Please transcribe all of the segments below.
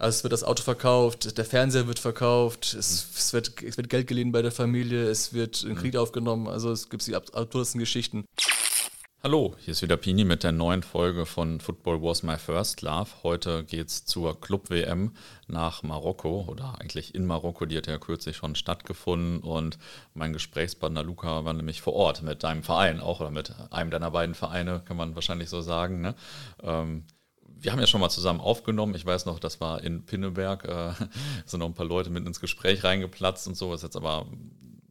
Also es wird das Auto verkauft, der Fernseher wird verkauft, es, mhm. es, wird, es wird Geld geliehen bei der Familie, es wird ein Krieg mhm. aufgenommen, also es gibt die absurdesten Geschichten. Hallo, hier ist wieder Pini mit der neuen Folge von Football Was My First Love. Heute geht es zur Club-WM nach Marokko oder eigentlich in Marokko, die hat ja kürzlich schon stattgefunden und mein Gesprächspartner Luca war nämlich vor Ort mit deinem Verein auch oder mit einem deiner beiden Vereine, kann man wahrscheinlich so sagen. Ne? Ähm, wir haben ja schon mal zusammen aufgenommen. Ich weiß noch, das war in Pinneberg. Äh, sind noch ein paar Leute mit ins Gespräch reingeplatzt und so. Ist jetzt aber,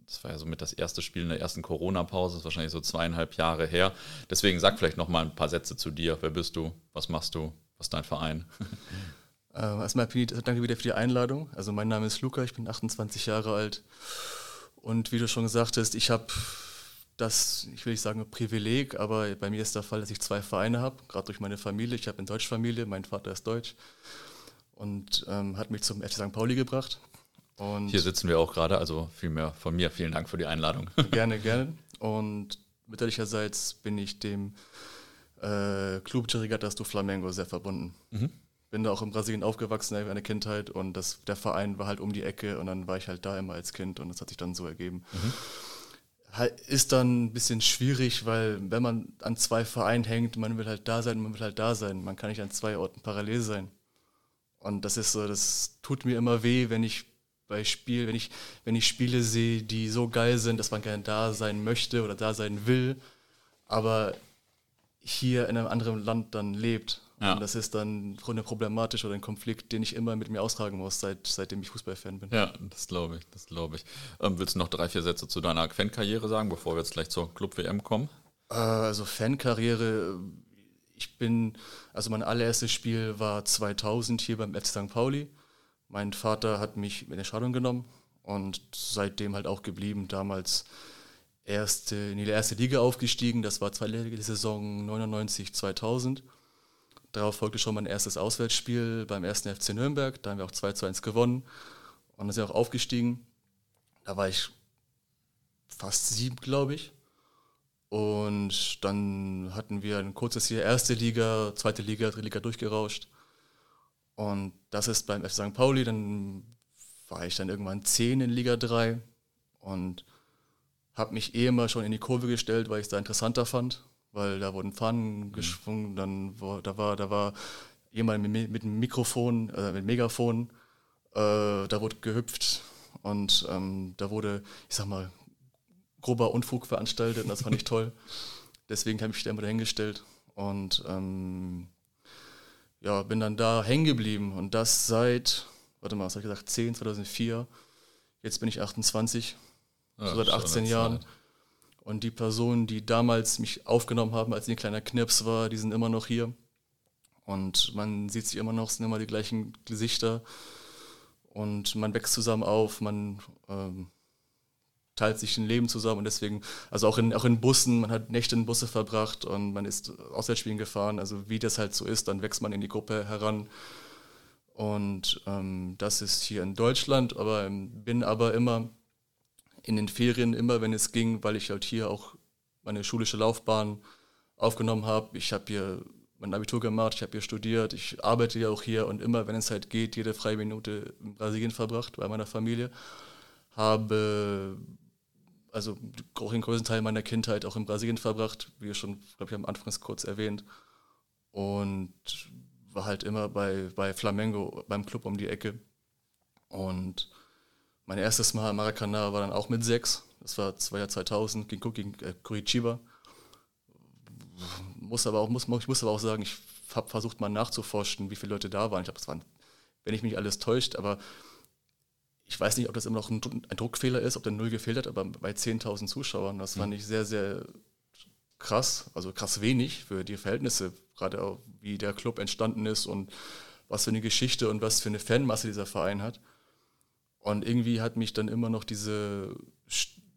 das war ja so mit das erste Spiel in der ersten Corona-Pause. Ist wahrscheinlich so zweieinhalb Jahre her. Deswegen sag vielleicht noch mal ein paar Sätze zu dir. Wer bist du? Was machst du? Was ist dein Verein? Äh, erstmal danke wieder für die Einladung. Also mein Name ist Luca, ich bin 28 Jahre alt. Und wie du schon gesagt hast, ich habe das, ich will nicht sagen Privileg, aber bei mir ist der Fall, dass ich zwei Vereine habe, gerade durch meine Familie. Ich habe eine Deutschfamilie, mein Vater ist Deutsch und ähm, hat mich zum FC St. Pauli gebracht. Und Hier sitzen wir auch gerade, also vielmehr von mir. Vielen Dank für die Einladung. Gerne, gerne. Und mütterlicherseits bin ich dem äh, Club de Regatas do Flamengo sehr verbunden. Mhm. Bin da auch in Brasilien aufgewachsen in meiner Kindheit und das, der Verein war halt um die Ecke und dann war ich halt da immer als Kind und das hat sich dann so ergeben. Mhm ist dann ein bisschen schwierig, weil wenn man an zwei Vereinen hängt, man will halt da sein, man will halt da sein. Man kann nicht an zwei Orten parallel sein. Und das ist so, das tut mir immer weh, wenn ich bei Spiel, wenn ich, wenn ich Spiele sehe, die so geil sind, dass man gerne da sein möchte oder da sein will, aber hier in einem anderen Land dann lebt. Ja. Und das ist dann eine problematisch oder ein Konflikt, den ich immer mit mir austragen muss, seit, seitdem ich Fußballfan bin. Ja, das glaube ich, das glaube ich. Ähm, willst du noch drei, vier Sätze zu deiner Fankarriere sagen, bevor wir jetzt gleich zur Club-WM kommen? Äh, also Fankarriere, ich bin, also mein allererstes Spiel war 2000 hier beim FC St. Pauli. Mein Vater hat mich in der Scheidung genommen und seitdem halt auch geblieben. Damals erste, in die erste Liga aufgestiegen, das war zweite Saison 99, 2000 Darauf folgte schon mein erstes Auswärtsspiel beim ersten FC Nürnberg. Da haben wir auch 2 zu 1 gewonnen und dann sind auch aufgestiegen. Da war ich fast sieben, glaube ich. Und dann hatten wir ein kurzes Jahr erste Liga, zweite Liga, dritte Liga durchgerauscht. Und das ist beim FC St. Pauli. Dann war ich dann irgendwann zehn in Liga 3 und habe mich eh immer schon in die Kurve gestellt, weil ich es da interessanter fand weil da wurden Pfannen mhm. geschwungen, dann wo, da war da war jemand mit, mit einem Mikrofon, äh, mit Megafon, äh, da wurde gehüpft und ähm, da wurde, ich sag mal, grober Unfug veranstaltet und das fand ich toll. Deswegen habe ich mich da immer dahingestellt und ähm, ja, bin dann da hängen geblieben und das seit, warte mal, was habe ich gesagt, 10, 2004. Jetzt bin ich 28, ja, so seit 18 Jahren. Zeit. Und die Personen, die damals mich aufgenommen haben, als ich ein kleiner Knirps war, die sind immer noch hier. Und man sieht sich immer noch, sind immer die gleichen Gesichter. Und man wächst zusammen auf, man ähm, teilt sich ein Leben zusammen. Und deswegen, also auch in, auch in Bussen, man hat Nächte in Busse verbracht und man ist Auswärtsspielen gefahren. Also wie das halt so ist, dann wächst man in die Gruppe heran. Und ähm, das ist hier in Deutschland, aber bin aber immer in den Ferien immer, wenn es ging, weil ich halt hier auch meine schulische Laufbahn aufgenommen habe. Ich habe hier mein Abitur gemacht, ich habe hier studiert, ich arbeite ja auch hier und immer, wenn es halt geht, jede freie Minute in Brasilien verbracht bei meiner Familie. Habe also auch den größten Teil meiner Kindheit auch in Brasilien verbracht, wie schon, glaube ich, am Anfang kurz erwähnt. Und war halt immer bei, bei Flamengo, beim Club um die Ecke. Und mein erstes Mal Maracanã war dann auch mit sechs. Das war zwei Jahr 2000 gegen, gegen äh, Curitiba. Muss aber auch, muss, ich muss aber auch sagen, ich habe versucht mal nachzuforschen, wie viele Leute da waren. Ich glaube, es waren, wenn ich mich alles täuscht, aber ich weiß nicht, ob das immer noch ein, ein Druckfehler ist, ob der Null gefehlt hat, aber bei 10.000 Zuschauern, das fand mhm. ich sehr, sehr krass, also krass wenig für die Verhältnisse, gerade auch wie der Club entstanden ist und was für eine Geschichte und was für eine Fanmasse dieser Verein hat. Und irgendwie hat mich dann immer noch diese,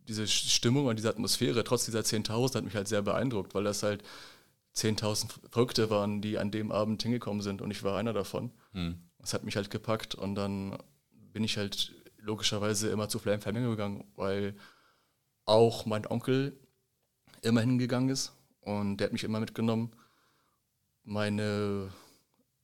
diese Stimmung und diese Atmosphäre, trotz dieser 10.000, hat mich halt sehr beeindruckt, weil das halt 10.000 Verrückte waren, die an dem Abend hingekommen sind und ich war einer davon. Hm. Das hat mich halt gepackt und dann bin ich halt logischerweise immer zu Flame Flamingo gegangen, weil auch mein Onkel immer hingegangen ist und der hat mich immer mitgenommen. Meine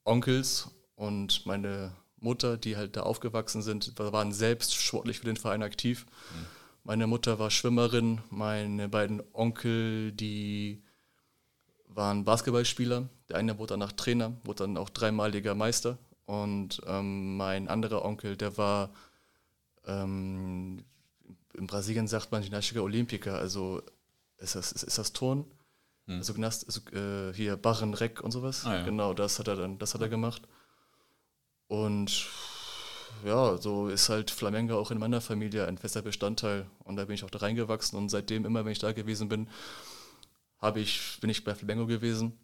Onkels und meine Mutter, die halt da aufgewachsen sind, waren selbst sportlich für den Verein aktiv. Mhm. Meine Mutter war Schwimmerin, meine beiden Onkel, die waren Basketballspieler. Der eine wurde danach Trainer, wurde dann auch dreimaliger Meister. Und ähm, mein anderer Onkel, der war ähm, in Brasilien sagt man Ginástica Olympica, also ist das, ist, ist das Turn? Hm. Also, also äh, hier Barren, Reck und sowas. Ah, ja. Genau, das hat er dann, das hat er gemacht. Und ja, so ist halt Flamengo auch in meiner Familie ein fester Bestandteil. Und da bin ich auch da reingewachsen und seitdem immer, wenn ich da gewesen bin, habe ich, bin ich bei Flamengo gewesen.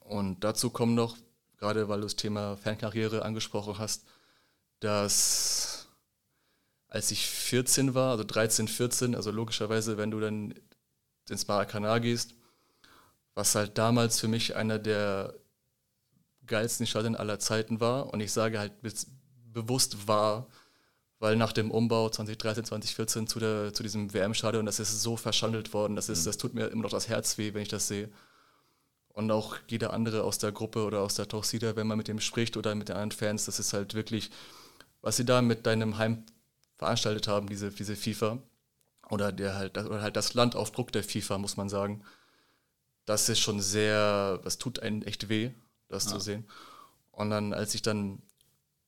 Und dazu kommen noch, gerade weil du das Thema Fernkarriere angesprochen hast, dass als ich 14 war, also 13, 14, also logischerweise, wenn du dann ins Maracanã gehst, was halt damals für mich einer der geilsten Stadien aller Zeiten war. Und ich sage halt bewusst war, weil nach dem Umbau 2013, 2014 zu, der, zu diesem WM-Stadion, das ist so verschandelt worden, das, ist, mhm. das tut mir immer noch das Herz weh, wenn ich das sehe. Und auch jeder andere aus der Gruppe oder aus der Torcida, wenn man mit dem spricht oder mit den anderen Fans, das ist halt wirklich, was sie da mit deinem Heim veranstaltet haben, diese, diese FIFA. Oder, der halt, oder halt das Land auf Druck der FIFA, muss man sagen. Das ist schon sehr, das tut einen echt weh, das ja. zu sehen. Und dann, als ich dann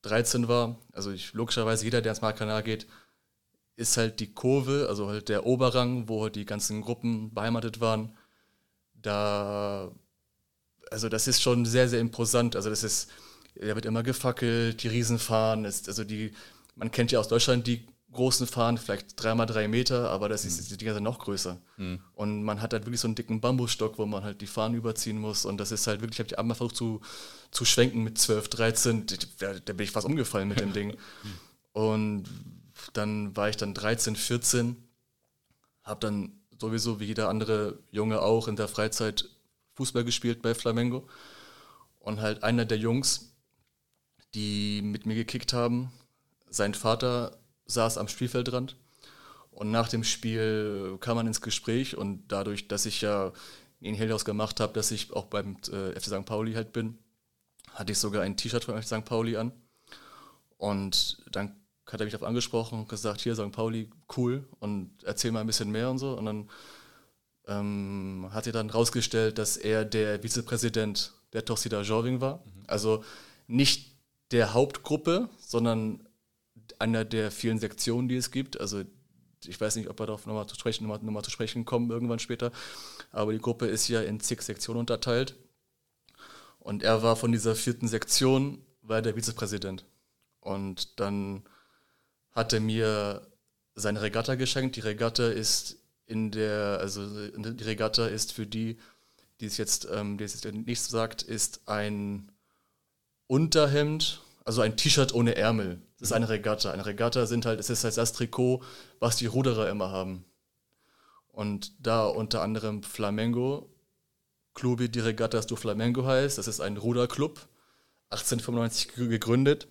13 war, also ich, logischerweise jeder, der ins Marktkanal geht, ist halt die Kurve, also halt der Oberrang, wo halt die ganzen Gruppen beheimatet waren. Da, also das ist schon sehr, sehr imposant. Also das ist, da wird immer gefackelt, die Riesen fahren, ist, also die, man kennt ja aus Deutschland die großen Fahnen, vielleicht dreimal drei Meter, aber das ist, mhm. die Dinger sind noch größer. Mhm. Und man hat halt wirklich so einen dicken Bambusstock, wo man halt die Fahnen überziehen muss. Und das ist halt wirklich, ich habe die einmal versucht zu, zu schwenken mit 12, 13, da, da bin ich fast umgefallen mit dem Ding. Und dann war ich dann 13, 14, habe dann sowieso wie jeder andere Junge auch in der Freizeit Fußball gespielt bei Flamengo. Und halt einer der Jungs, die mit mir gekickt haben, sein Vater saß am Spielfeldrand und nach dem Spiel kam man ins Gespräch und dadurch, dass ich ja in Helios gemacht habe, dass ich auch beim äh, FC St. Pauli halt bin, hatte ich sogar ein T-Shirt von FC St. Pauli an. Und dann hat er mich darauf angesprochen und gesagt, hier St. Pauli, cool und erzähl mal ein bisschen mehr und so. Und dann ähm, hat er dann rausgestellt, dass er der Vizepräsident der Torcida Jorving war. Mhm. Also nicht der Hauptgruppe, sondern einer der vielen Sektionen, die es gibt. Also ich weiß nicht, ob wir darauf nochmal zu sprechen, nochmal, nochmal zu sprechen kommen irgendwann später. Aber die Gruppe ist ja in zig Sektionen unterteilt. Und er war von dieser vierten Sektion, war der Vizepräsident. Und dann hat er mir seine Regatta geschenkt. Die Regatta ist in der, also die Regatta ist für die, die es jetzt, ähm, die es jetzt nicht sagt, ist ein Unterhemd also ein T-Shirt ohne Ärmel. Das ist eine Regatta. Eine Regatta sind halt, es ist halt das Trikot, was die Ruderer immer haben. Und da unter anderem Flamengo, Clube di Regattas do Flamengo heißt, das ist ein Ruderclub, 1895 gegründet,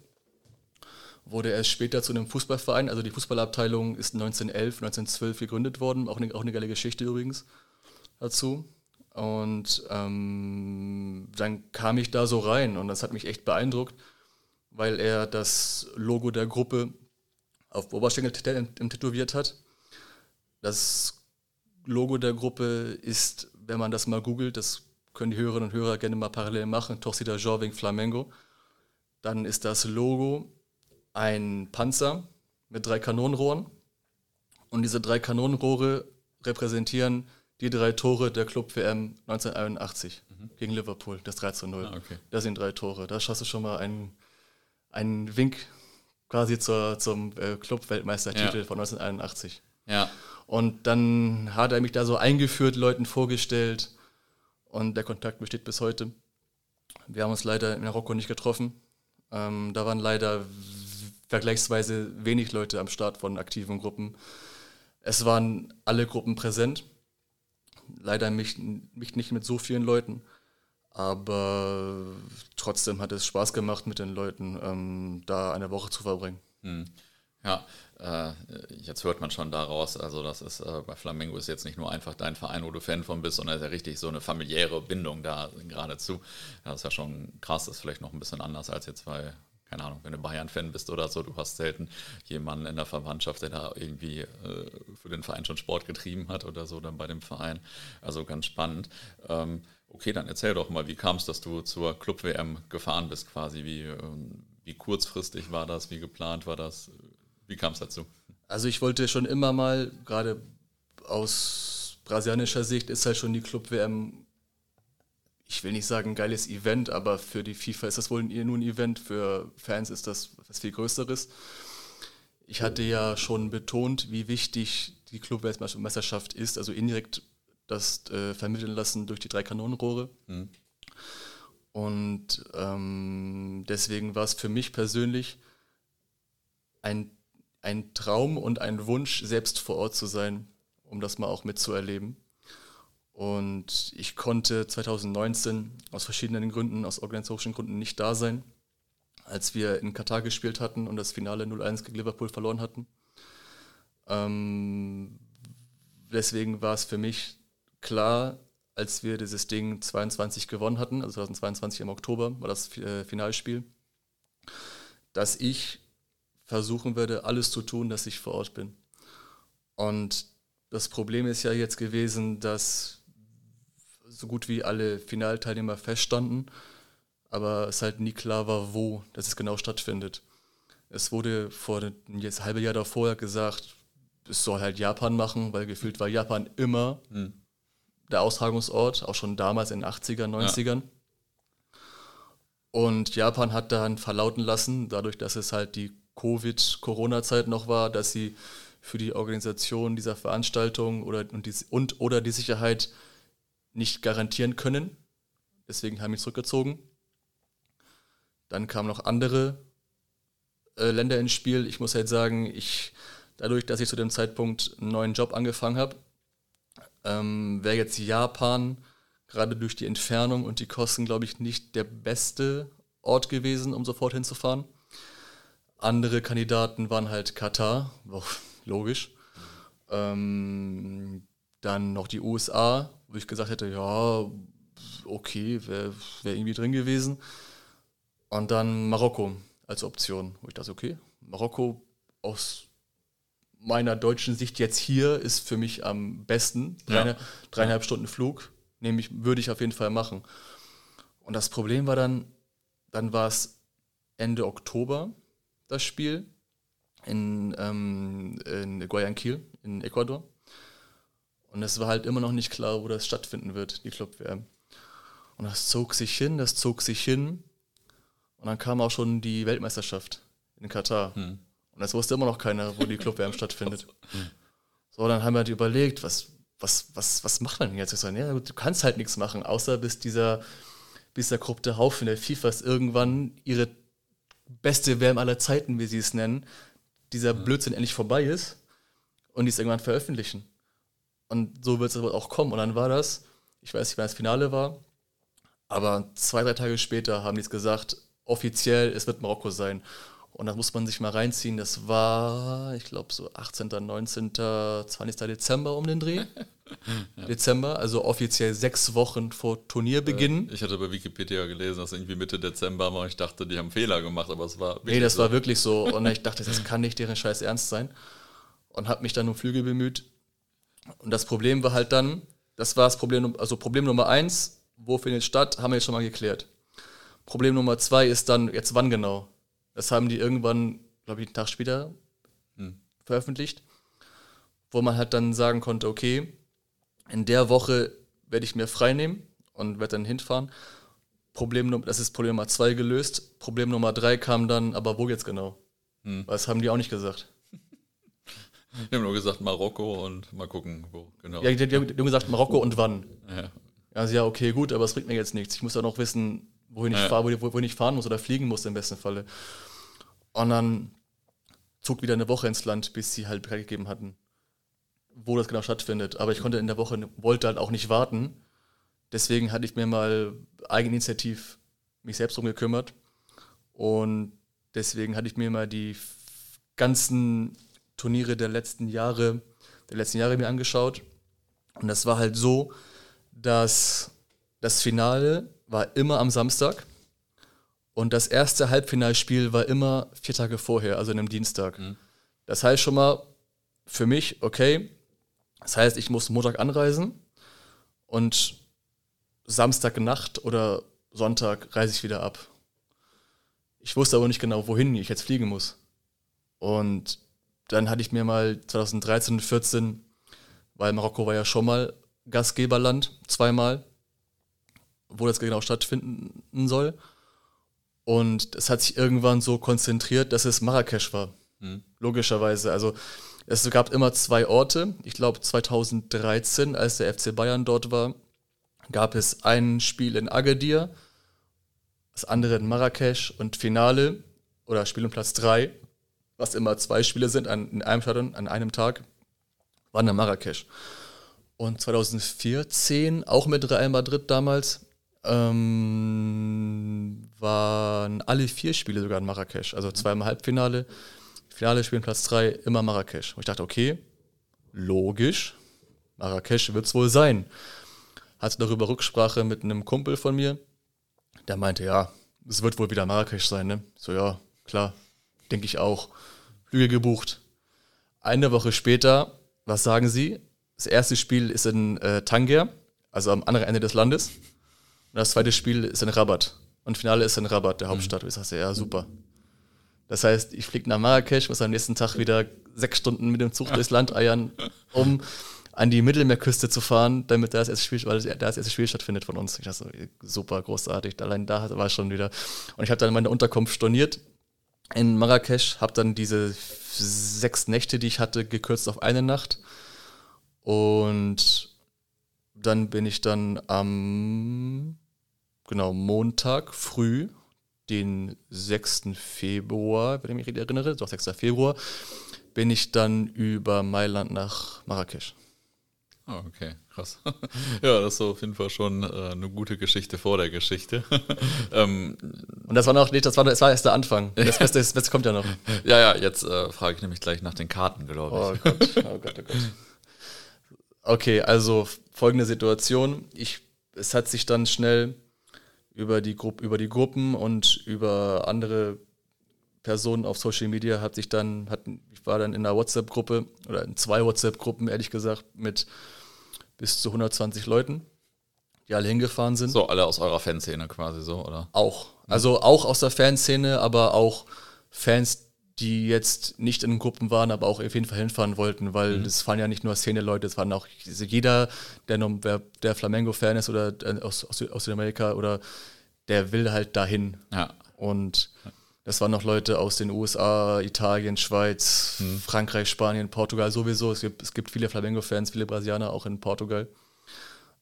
wurde erst später zu einem Fußballverein, also die Fußballabteilung ist 1911, 1912 gegründet worden, auch eine, auch eine geile Geschichte übrigens dazu. Und ähm, dann kam ich da so rein und das hat mich echt beeindruckt weil er das Logo der Gruppe auf Oberschenkel tätowiert hat. Das Logo der Gruppe ist, wenn man das mal googelt, das können die Hörerinnen und Hörer gerne mal parallel machen, Torcida Jorving Flamengo, dann ist das Logo ein Panzer mit drei Kanonenrohren und diese drei Kanonenrohre repräsentieren die drei Tore der Club WM 1981 mhm. gegen Liverpool, das 3 zu 0. Ah, okay. Das sind drei Tore. Da schaust du schon mal einen ein Wink quasi zur, zum äh, Club-Weltmeistertitel ja. von 1981. Ja. Und dann hat er mich da so eingeführt, Leuten vorgestellt und der Kontakt besteht bis heute. Wir haben uns leider in Marokko nicht getroffen. Ähm, da waren leider vergleichsweise wenig Leute am Start von aktiven Gruppen. Es waren alle Gruppen präsent. Leider mich, mich nicht mit so vielen Leuten. Aber trotzdem hat es Spaß gemacht, mit den Leuten ähm, da eine Woche zu verbringen. Hm. Ja, äh, jetzt hört man schon daraus, also das ist äh, bei Flamingo ist jetzt nicht nur einfach dein Verein, wo du Fan von bist, sondern ist ja richtig so eine familiäre Bindung da geradezu. Das ist ja schon krass, das ist vielleicht noch ein bisschen anders als jetzt bei, keine Ahnung, wenn du Bayern-Fan bist oder so, du hast selten jemanden in der Verwandtschaft, der da irgendwie äh, für den Verein schon Sport getrieben hat oder so, dann bei dem Verein. Also ganz spannend. Ähm, okay, dann erzähl doch mal, wie kam es, dass du zur Club-WM gefahren bist quasi? Wie, ähm, wie kurzfristig war das? Wie geplant war das? Wie kam es dazu? Also ich wollte schon immer mal, gerade aus brasilianischer Sicht ist halt schon die Club-WM ich will nicht sagen geiles Event, aber für die FIFA ist das wohl nur ein Event, für Fans ist das was viel Größeres. Ich hatte ja schon betont, wie wichtig die Clubweltmeisterschaft ist, also indirekt das äh, vermitteln lassen durch die drei Kanonenrohre. Mhm. Und ähm, deswegen war es für mich persönlich ein, ein Traum und ein Wunsch, selbst vor Ort zu sein, um das mal auch mitzuerleben. Und ich konnte 2019 aus verschiedenen Gründen, aus organisatorischen Gründen nicht da sein, als wir in Katar gespielt hatten und das Finale 0-1 gegen Liverpool verloren hatten. Ähm, deswegen war es für mich klar, als wir dieses Ding 22 gewonnen hatten, also 2022 im Oktober war das äh, Finalspiel, dass ich versuchen werde, alles zu tun, dass ich vor Ort bin. Und das Problem ist ja jetzt gewesen, dass so gut wie alle Finalteilnehmer feststanden, aber es halt nie klar war, wo das genau stattfindet. Es wurde vor jetzt halbe Jahr davor gesagt, es soll halt Japan machen, weil gefühlt war Japan immer hm. Der Austragungsort, auch schon damals in den 80er, 90ern. Ja. Und Japan hat dann verlauten lassen, dadurch, dass es halt die Covid-Corona-Zeit noch war, dass sie für die Organisation dieser Veranstaltung oder, und, die, und oder die Sicherheit nicht garantieren können. Deswegen haben wir zurückgezogen. Dann kamen noch andere äh, Länder ins Spiel. Ich muss halt sagen, ich, dadurch, dass ich zu dem Zeitpunkt einen neuen Job angefangen habe, ähm, wäre jetzt Japan gerade durch die Entfernung und die Kosten, glaube ich, nicht der beste Ort gewesen, um sofort hinzufahren. Andere Kandidaten waren halt Katar, logisch. Ähm, dann noch die USA, wo ich gesagt hätte, ja, okay, wäre wär irgendwie drin gewesen. Und dann Marokko als Option, wo ich dachte, okay, Marokko aus meiner deutschen Sicht jetzt hier ist für mich am besten. Dreine, ja. Dreieinhalb Stunden Flug, nämlich würde ich auf jeden Fall machen. Und das Problem war dann, dann war es Ende Oktober das Spiel in, ähm, in Guayaquil in Ecuador. Und es war halt immer noch nicht klar, wo das stattfinden wird, die Club-WM. Und das zog sich hin, das zog sich hin. Und dann kam auch schon die Weltmeisterschaft in Katar. Hm. Und es wusste immer noch keiner, wo die Club-WM stattfindet. So, dann haben wir halt überlegt, was, was, was, was macht man jetzt? Ich so, ja, du kannst halt nichts machen, außer bis dieser, bis der korrupte Haufen der FIFAs irgendwann ihre beste WM aller Zeiten, wie sie es nennen, dieser Blödsinn endlich vorbei ist und die es irgendwann veröffentlichen. Und so wird es auch kommen. Und dann war das, ich weiß nicht, wann das Finale war, aber zwei, drei Tage später haben die es gesagt, offiziell, es wird Marokko sein. Und das muss man sich mal reinziehen. Das war, ich glaube, so 18., 19., 20. Dezember um den Dreh. ja. Dezember, also offiziell sechs Wochen vor Turnierbeginn. Äh, ich hatte bei Wikipedia gelesen, dass irgendwie Mitte Dezember war. Ich dachte, die haben Fehler gemacht, aber es war. Nee, das so. war wirklich so. Und ich dachte, das kann nicht deren Scheiß ernst sein. Und habe mich dann um Flüge bemüht. Und das Problem war halt dann, das war das Problem, also Problem Nummer eins, wo findet statt, haben wir jetzt schon mal geklärt. Problem Nummer zwei ist dann, jetzt wann genau? Das haben die irgendwann, glaube ich, einen Tag später hm. veröffentlicht, wo man halt dann sagen konnte, okay, in der Woche werde ich mir frei nehmen und werde dann hinfahren. Problem, das ist Problem Nummer zwei gelöst. Problem Nummer drei kam dann, aber wo jetzt genau? Hm. Das haben die auch nicht gesagt. Die haben nur gesagt Marokko und mal gucken, wo genau. Ja, die, die, haben gesagt Marokko und wann. Ja. Also ja, okay, gut, aber es bringt mir jetzt nichts. Ich muss ja noch wissen, wohin ich, ja. fahr, wohin ich fahren muss oder fliegen muss im besten Falle. Und dann zog wieder eine Woche ins Land, bis sie halt bekannt gegeben hatten, wo das genau stattfindet. Aber ich konnte in der Woche, wollte halt auch nicht warten. Deswegen hatte ich mir mal eigeninitiativ mich selbst drum gekümmert. Und deswegen hatte ich mir mal die ganzen Turniere der letzten Jahre, der letzten Jahre mir angeschaut. Und das war halt so, dass das Finale war immer am Samstag Und das erste Halbfinalspiel war immer vier Tage vorher, also an einem Dienstag. Mhm. Das heißt schon mal für mich, okay, das heißt, ich muss Montag anreisen und Samstagnacht oder Sonntag reise ich wieder ab. Ich wusste aber nicht genau, wohin ich jetzt fliegen muss. Und dann hatte ich mir mal 2013 und 14, weil Marokko war ja schon mal Gastgeberland, zweimal, wo das genau stattfinden soll. Und es hat sich irgendwann so konzentriert, dass es Marrakesch war. Mhm. Logischerweise. Also es gab immer zwei Orte. Ich glaube 2013, als der FC Bayern dort war, gab es ein Spiel in Agadir, das andere in Marrakesch und Finale oder Spiel um Platz 3, was immer zwei Spiele sind an, in einem Stadion an einem Tag, waren in Marrakesch. Und 2014, auch mit Real Madrid damals, ähm, waren alle vier Spiele sogar in Marrakesch. Also zweimal Halbfinale, Finale spielen Platz 3, immer Marrakesch. Und ich dachte, okay, logisch, Marrakesch wird es wohl sein. Hatte darüber Rücksprache mit einem Kumpel von mir, der meinte, ja, es wird wohl wieder Marrakesch sein, ne? So, ja, klar, denke ich auch. Flüge gebucht. Eine Woche später, was sagen Sie? Das erste Spiel ist in äh, Tanger, also am anderen Ende des Landes. Und das zweite Spiel ist in Rabat. Und Finale ist in Rabat, der Hauptstadt. Mhm. Ich sagte, ja, super. Das heißt, ich fliege nach Marrakesch, muss am nächsten Tag wieder sechs Stunden mit dem Zug durchs Land eiern, um an die Mittelmeerküste zu fahren, damit da das erste Spiel, weil da das erste Spiel stattfindet von uns. Ich dachte, super großartig. Allein da war ich schon wieder. Und ich habe dann meine Unterkunft storniert in Marrakesch, habe dann diese sechs Nächte, die ich hatte, gekürzt auf eine Nacht. Und dann bin ich dann am genau Montag früh, den 6. Februar, wenn ich mich richtig erinnere, doch 6. Februar, bin ich dann über Mailand nach Marrakesch. Oh, okay, krass. ja, das ist auf jeden Fall schon äh, eine gute Geschichte vor der Geschichte. ähm, Und das war noch nicht, das war, das war erst der Anfang. Das Beste, das Beste kommt ja noch. ja, ja, jetzt äh, frage ich nämlich gleich nach den Karten, glaube ich. Oh Gott, oh Gott, oh Gott. Okay, also folgende Situation. Ich, es hat sich dann schnell über die, Gru über die Gruppen und über andere Personen auf Social Media hat sich dann, hat, ich war dann in einer WhatsApp-Gruppe oder in zwei WhatsApp-Gruppen, ehrlich gesagt, mit bis zu 120 Leuten, die alle hingefahren sind. So, alle aus eurer Fanszene quasi so, oder? Auch. Also auch aus der Fanszene, aber auch Fans, die jetzt nicht in Gruppen waren, aber auch auf jeden Fall hinfahren wollten, weil mhm. das waren ja nicht nur Szene-Leute, es waren auch jeder, der, der Flamengo-Fan ist oder äh, aus, aus, Südamerika oder der will halt dahin. Ja. Und das waren noch Leute aus den USA, Italien, Schweiz, mhm. Frankreich, Spanien, Portugal sowieso. Es gibt, es gibt viele Flamengo-Fans, viele Brasilianer auch in Portugal.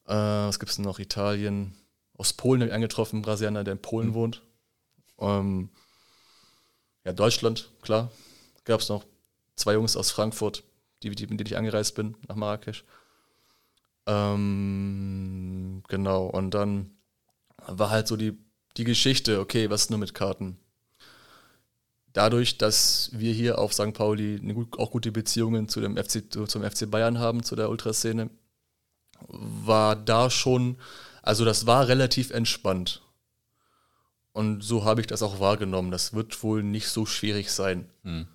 Äh, was gibt es noch? Italien. Aus Polen habe ich angetroffen, Brasilianer, der in Polen mhm. wohnt. Ähm, ja, Deutschland, klar. Gab es noch zwei Jungs aus Frankfurt, die, die, mit denen ich angereist bin, nach Marrakesch. Ähm, genau, und dann war halt so die, die Geschichte, okay, was ist nur mit Karten? Dadurch, dass wir hier auf St. Pauli gut, auch gute Beziehungen zu dem FC, zum FC Bayern haben, zu der Ultraszene, war da schon, also das war relativ entspannt. Und so habe ich das auch wahrgenommen. Das wird wohl nicht so schwierig sein. Hm.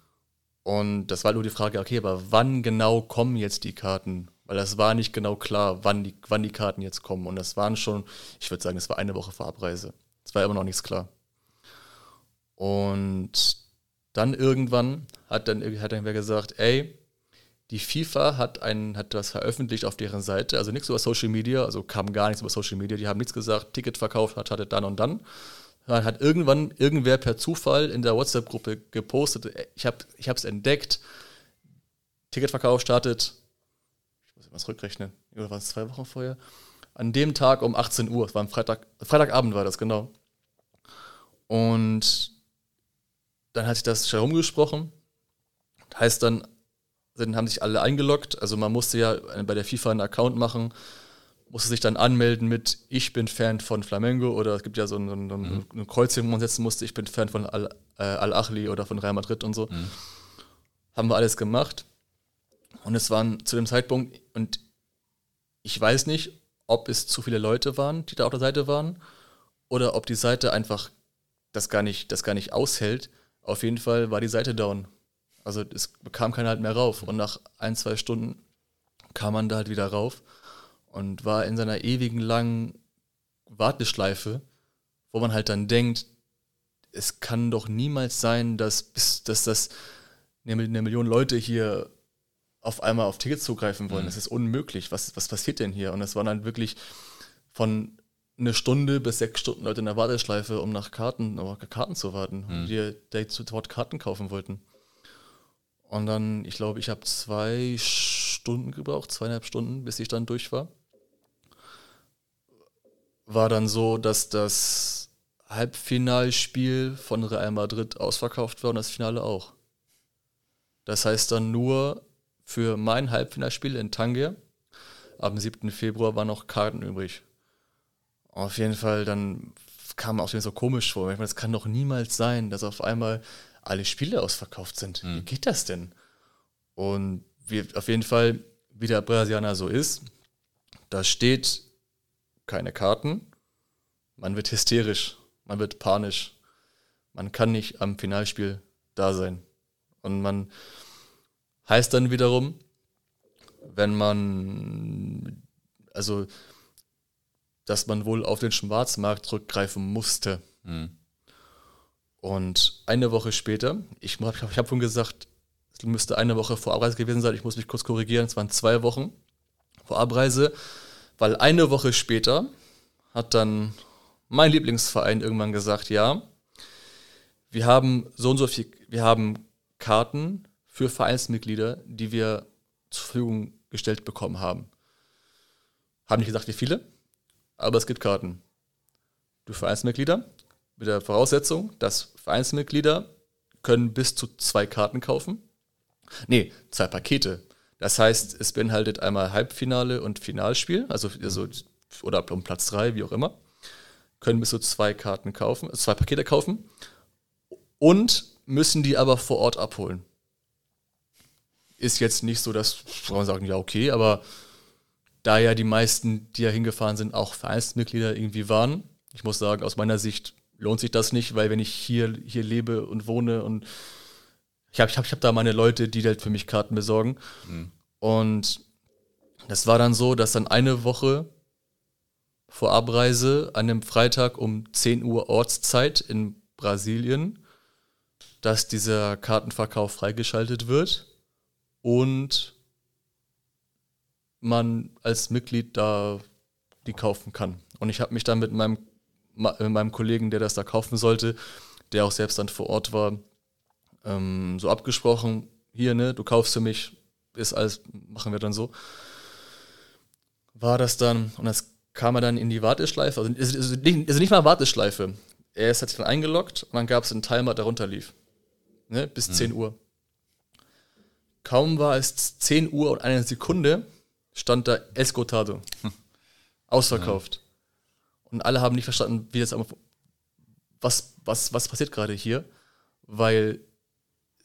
Und das war nur die Frage, okay, aber wann genau kommen jetzt die Karten? Weil das war nicht genau klar, wann die, wann die Karten jetzt kommen. Und das waren schon, ich würde sagen, es war eine Woche vor Abreise. Es war immer noch nichts klar. Und dann irgendwann hat dann, hat dann wer gesagt, ey, die FIFA hat, ein, hat das veröffentlicht auf deren Seite, also nichts über Social Media, also kam gar nichts über Social Media, die haben nichts gesagt, Ticket verkauft hat, hatte dann und dann, dann hat irgendwann irgendwer per Zufall in der WhatsApp-Gruppe gepostet, ich habe es entdeckt, Ticketverkauf startet, ich muss was rückrechnen, oder war es zwei Wochen vorher? An dem Tag um 18 Uhr, es war am Freitag, Freitagabend war das, genau. Und dann hat sich das schon rumgesprochen. Heißt dann, dann haben sich alle eingeloggt, also man musste ja bei der FIFA einen Account machen, musste sich dann anmelden mit Ich bin Fan von Flamengo oder es gibt ja so ein, ein, mhm. eine Kreuzung, wo man setzen musste, ich bin Fan von äh, Al-Achli oder von Real Madrid und so. Mhm. Haben wir alles gemacht. Und es waren zu dem Zeitpunkt, und ich weiß nicht, ob es zu viele Leute waren, die da auf der Seite waren, oder ob die Seite einfach das gar nicht, das gar nicht aushält. Auf jeden Fall war die Seite down. Also es bekam keiner halt mehr rauf. Und nach ein, zwei Stunden kam man da halt wieder rauf und war in seiner ewigen langen Warteschleife, wo man halt dann denkt, es kann doch niemals sein, dass, dass das eine, Million Leute hier auf einmal auf Tickets zugreifen wollen. Mhm. Das ist unmöglich. Was, was passiert denn hier? Und es waren dann wirklich von eine Stunde bis sechs Stunden Leute in der Warteschleife, um nach Karten, um Karten zu warten, mhm. die, die sofort Karten kaufen wollten. Und dann, ich glaube, ich habe zwei Stunden gebraucht, zweieinhalb Stunden, bis ich dann durch war. War dann so, dass das Halbfinalspiel von Real Madrid ausverkauft war und das Finale auch. Das heißt dann nur für mein Halbfinalspiel in Tangier am 7. Februar waren noch Karten übrig. Auf jeden Fall, dann kam auch so komisch vor. Ich meine, das kann doch niemals sein, dass auf einmal alle Spiele ausverkauft sind. Mhm. Wie geht das denn? Und wir, auf jeden Fall, wie der Brasilianer so ist, da steht keine Karten, man wird hysterisch, man wird panisch, man kann nicht am Finalspiel da sein. Und man heißt dann wiederum, wenn man, also, dass man wohl auf den Schwarzmarkt zurückgreifen musste. Mhm. Und eine Woche später, ich, ich habe schon gesagt, es müsste eine Woche vor Abreise gewesen sein, ich muss mich kurz korrigieren, es waren zwei Wochen vor Abreise, weil eine Woche später hat dann mein Lieblingsverein irgendwann gesagt, ja, wir haben so und so viel, wir haben Karten für Vereinsmitglieder, die wir zur Verfügung gestellt bekommen haben. Haben nicht gesagt, wie viele, aber es gibt Karten. Du Vereinsmitglieder mit der Voraussetzung, dass Vereinsmitglieder können bis zu zwei Karten kaufen. Nee, zwei Pakete. Das heißt, es beinhaltet einmal Halbfinale und Finalspiel, also, also oder um Platz drei, wie auch immer. Können bis zu zwei Karten kaufen, zwei Pakete kaufen und müssen die aber vor Ort abholen. Ist jetzt nicht so, dass man sagen, ja, okay, aber da ja die meisten, die ja hingefahren sind, auch Vereinsmitglieder irgendwie waren, ich muss sagen, aus meiner Sicht lohnt sich das nicht, weil wenn ich hier, hier lebe und wohne und ich habe ich hab, ich hab da meine Leute, die halt für mich Karten besorgen. Mhm. Und das war dann so, dass dann eine Woche vor Abreise an einem Freitag um 10 Uhr Ortszeit in Brasilien, dass dieser Kartenverkauf freigeschaltet wird und man als Mitglied da die kaufen kann. Und ich habe mich dann mit meinem mit meinem Kollegen, der das da kaufen sollte, der auch selbst dann vor Ort war, ähm, so abgesprochen, hier, ne, du kaufst für mich, ist alles, machen wir dann so. War das dann, und das kam er dann in die Warteschleife, also, also, nicht, also nicht mal Warteschleife. Er ist, hat sich dann eingeloggt und dann gab es einen Timer, der runterlief. Ne, bis mhm. 10 Uhr. Kaum war es 10 Uhr und eine Sekunde, stand da Escotado. Hm. Ausverkauft. Und alle haben nicht verstanden, wie das was, was, was passiert gerade hier, weil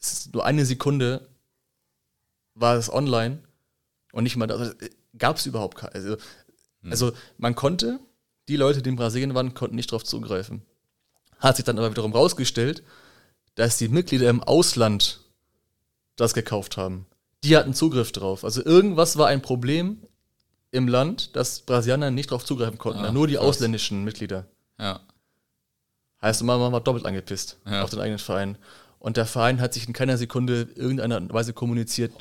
es ist nur eine Sekunde war es online und nicht mal, also, gab es überhaupt keine. Also, hm. also man konnte, die Leute, die in Brasilien waren, konnten nicht darauf zugreifen. Hat sich dann aber wiederum rausgestellt, dass die Mitglieder im Ausland das gekauft haben. Die hatten Zugriff drauf. Also irgendwas war ein Problem im Land, dass Brasilianer nicht darauf zugreifen konnten, ah, nur die krass. ausländischen Mitglieder. Ja. Heißt, man war doppelt angepisst ja. auf den eigenen Verein. Und der Verein hat sich in keiner Sekunde irgendeiner Weise kommuniziert,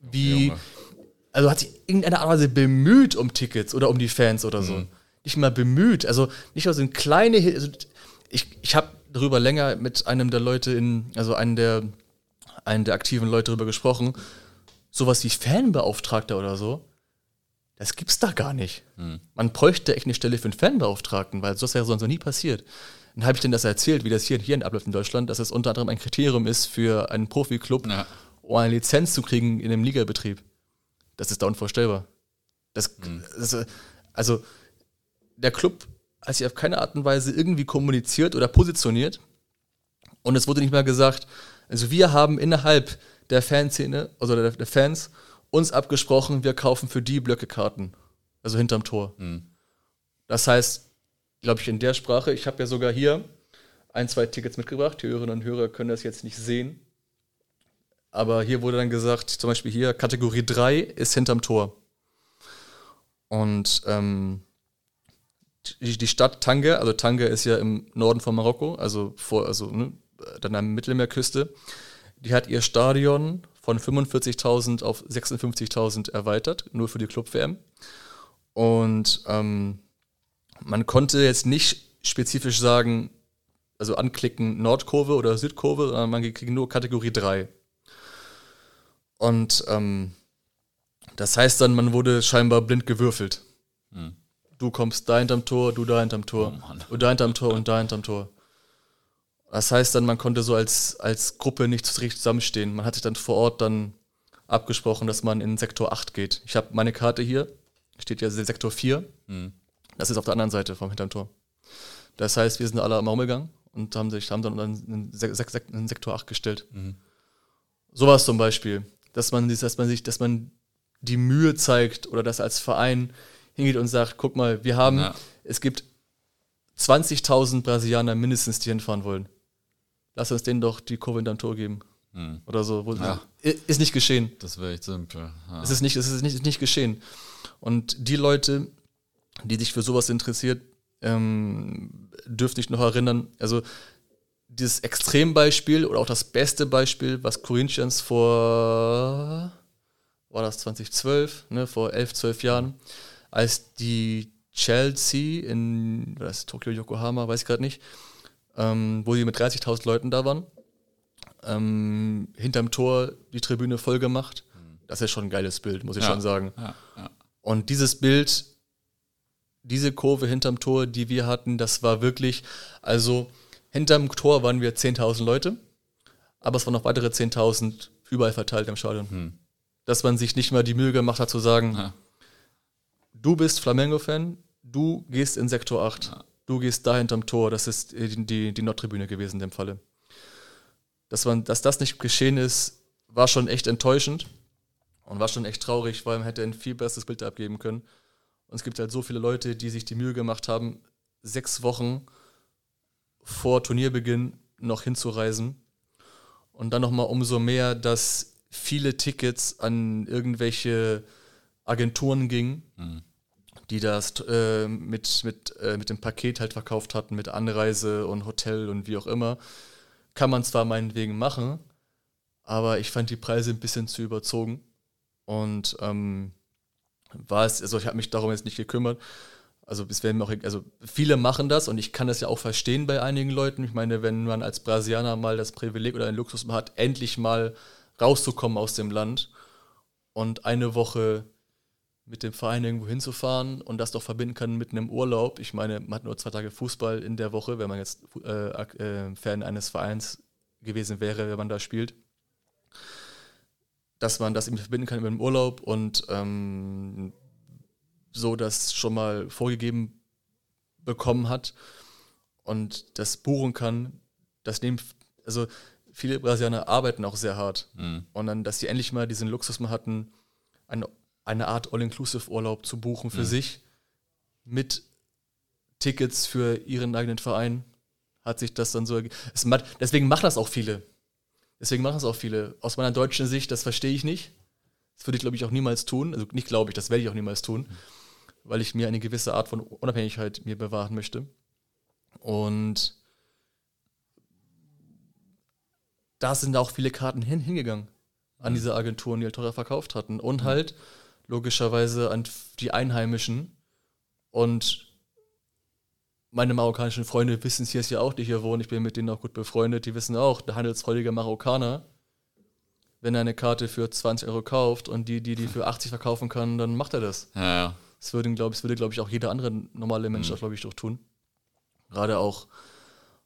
wie, Junge. also hat sich in irgendeiner Art und Weise bemüht um Tickets oder um die Fans oder so. Mhm. Nicht mal bemüht. Also nicht mal so ein kleine, also ich, ich habe darüber länger mit einem der Leute in, also einen der, einen der aktiven Leute darüber gesprochen, sowas wie Fanbeauftragter oder so das gibt's da gar nicht. Hm. Man bräuchte echt eine Stelle für einen Fanbeauftragten, weil das wäre sonst noch nie passiert. Dann habe ich denen das erzählt, wie das hier, hier abläuft in Deutschland, dass es unter anderem ein Kriterium ist für einen Profiklub, ja. um eine Lizenz zu kriegen in einem Ligabetrieb. Das ist da unvorstellbar. Das, hm. das, also, der Club hat sich auf keine Art und Weise irgendwie kommuniziert oder positioniert. Und es wurde nicht mal gesagt, also wir haben innerhalb der Fanszene, also der, der Fans, uns abgesprochen, wir kaufen für die Blöcke Karten. Also hinterm Tor. Mhm. Das heißt, glaube ich, in der Sprache, ich habe ja sogar hier ein, zwei Tickets mitgebracht. Die Hörerinnen und Hörer können das jetzt nicht sehen. Aber hier wurde dann gesagt, zum Beispiel hier, Kategorie 3 ist hinterm Tor. Und ähm, die, Stadt Tange, also Tange ist ja im Norden von Marokko, also vor, also ne, dann an der Mittelmeerküste, die hat ihr Stadion von 45.000 auf 56.000 erweitert, nur für die Club-WM. Und ähm, man konnte jetzt nicht spezifisch sagen, also anklicken Nordkurve oder Südkurve, sondern man kriegt nur Kategorie 3. Und ähm, das heißt dann, man wurde scheinbar blind gewürfelt. Hm. Du kommst da hinterm Tor, du da hinterm Tor, oh du da hinterm Tor und da hinterm Tor. Das heißt dann, man konnte so als, als Gruppe nicht richtig zusammenstehen. Man hat sich dann vor Ort dann abgesprochen, dass man in Sektor 8 geht. Ich habe meine Karte hier, steht ja Sektor 4. Hm. Das ist auf der anderen Seite vom hinterm Tor. Das heißt, wir sind alle am Raum gegangen und haben sich haben dann in, in Sektor 8 gestellt. Mhm. Sowas zum Beispiel, dass man, dass man sich, dass man die Mühe zeigt oder das als Verein hingeht und sagt, guck mal, wir haben, ja. es gibt 20.000 Brasilianer mindestens, die hinfahren wollen. Lass uns denen doch die Kurve in dein Tor geben. Hm. Oder so. Ja. Ist nicht geschehen. Das wäre echt simpel. Ja. Es ist, nicht, es ist nicht, nicht geschehen. Und die Leute, die sich für sowas interessiert, ähm, dürfte ich noch erinnern, also dieses Extrembeispiel oder auch das beste Beispiel, was Corinthians vor, war das 2012, ne, vor 11, 12 Jahren, als die Chelsea in, ist Tokio, Yokohama, weiß ich gerade nicht, ähm, wo sie mit 30.000 Leuten da waren, ähm, hinterm Tor die Tribüne voll gemacht. Das ist schon ein geiles Bild, muss ich ja, schon sagen. Ja, ja. Und dieses Bild diese Kurve hinterm Tor, die wir hatten, das war wirklich, also hinterm Tor waren wir 10.000 Leute, aber es waren noch weitere 10.000 überall verteilt im Stadion. Hm. Dass man sich nicht mal die Mühe gemacht hat zu sagen, ja. du bist Flamengo-Fan, du gehst in Sektor 8, ja. du gehst da hinterm Tor, das ist die, die, die Nordtribüne gewesen in dem Falle. Dass, man, dass das nicht geschehen ist, war schon echt enttäuschend und war schon echt traurig, weil man hätte ein viel besseres Bild abgeben können. Und es gibt halt so viele Leute, die sich die Mühe gemacht haben, sechs Wochen vor Turnierbeginn noch hinzureisen. Und dann nochmal umso mehr, dass viele Tickets an irgendwelche Agenturen gingen, mhm. die das äh, mit, mit, äh, mit dem Paket halt verkauft hatten, mit Anreise und Hotel und wie auch immer. Kann man zwar meinetwegen machen, aber ich fand die Preise ein bisschen zu überzogen. Und ähm, war also ich habe mich darum jetzt nicht gekümmert. Also es werden auch, also viele machen das und ich kann das ja auch verstehen bei einigen Leuten. Ich meine, wenn man als Brasilianer mal das Privileg oder den Luxus hat, endlich mal rauszukommen aus dem Land und eine Woche mit dem Verein irgendwo hinzufahren und das doch verbinden kann mit einem Urlaub. Ich meine, man hat nur zwei Tage Fußball in der Woche, wenn man jetzt äh, äh, Fan eines Vereins gewesen wäre, wenn man da spielt dass man das eben verbinden kann mit dem Urlaub und ähm, so das schon mal vorgegeben bekommen hat und das buchen kann. Das nehmen, also viele Brasilianer arbeiten auch sehr hart. Mhm. Und dann, dass sie endlich mal diesen Luxus mal hatten, eine, eine Art All-Inclusive-Urlaub zu buchen für mhm. sich mit Tickets für ihren eigenen Verein, hat sich das dann so. Es, deswegen machen das auch viele. Deswegen machen es auch viele. Aus meiner deutschen Sicht, das verstehe ich nicht. Das würde ich, glaube ich, auch niemals tun. Also nicht glaube ich, das werde ich auch niemals tun, weil ich mir eine gewisse Art von Unabhängigkeit mir bewahren möchte. Und da sind auch viele Karten hin, hingegangen an diese Agenturen, die halt teurer verkauft hatten. Und halt logischerweise an die Einheimischen. Und meine marokkanischen Freunde wissen es jetzt ja auch, die hier wohnen. Ich bin mit denen auch gut befreundet. Die wissen auch, der handelsfreudige Marokkaner, wenn er eine Karte für 20 Euro kauft und die, die die für 80 verkaufen kann, dann macht er das. Ja, ja. Das würde, glaube ich, glaube ich, auch jeder andere normale Mensch, mhm. glaube ich, doch tun. Gerade auch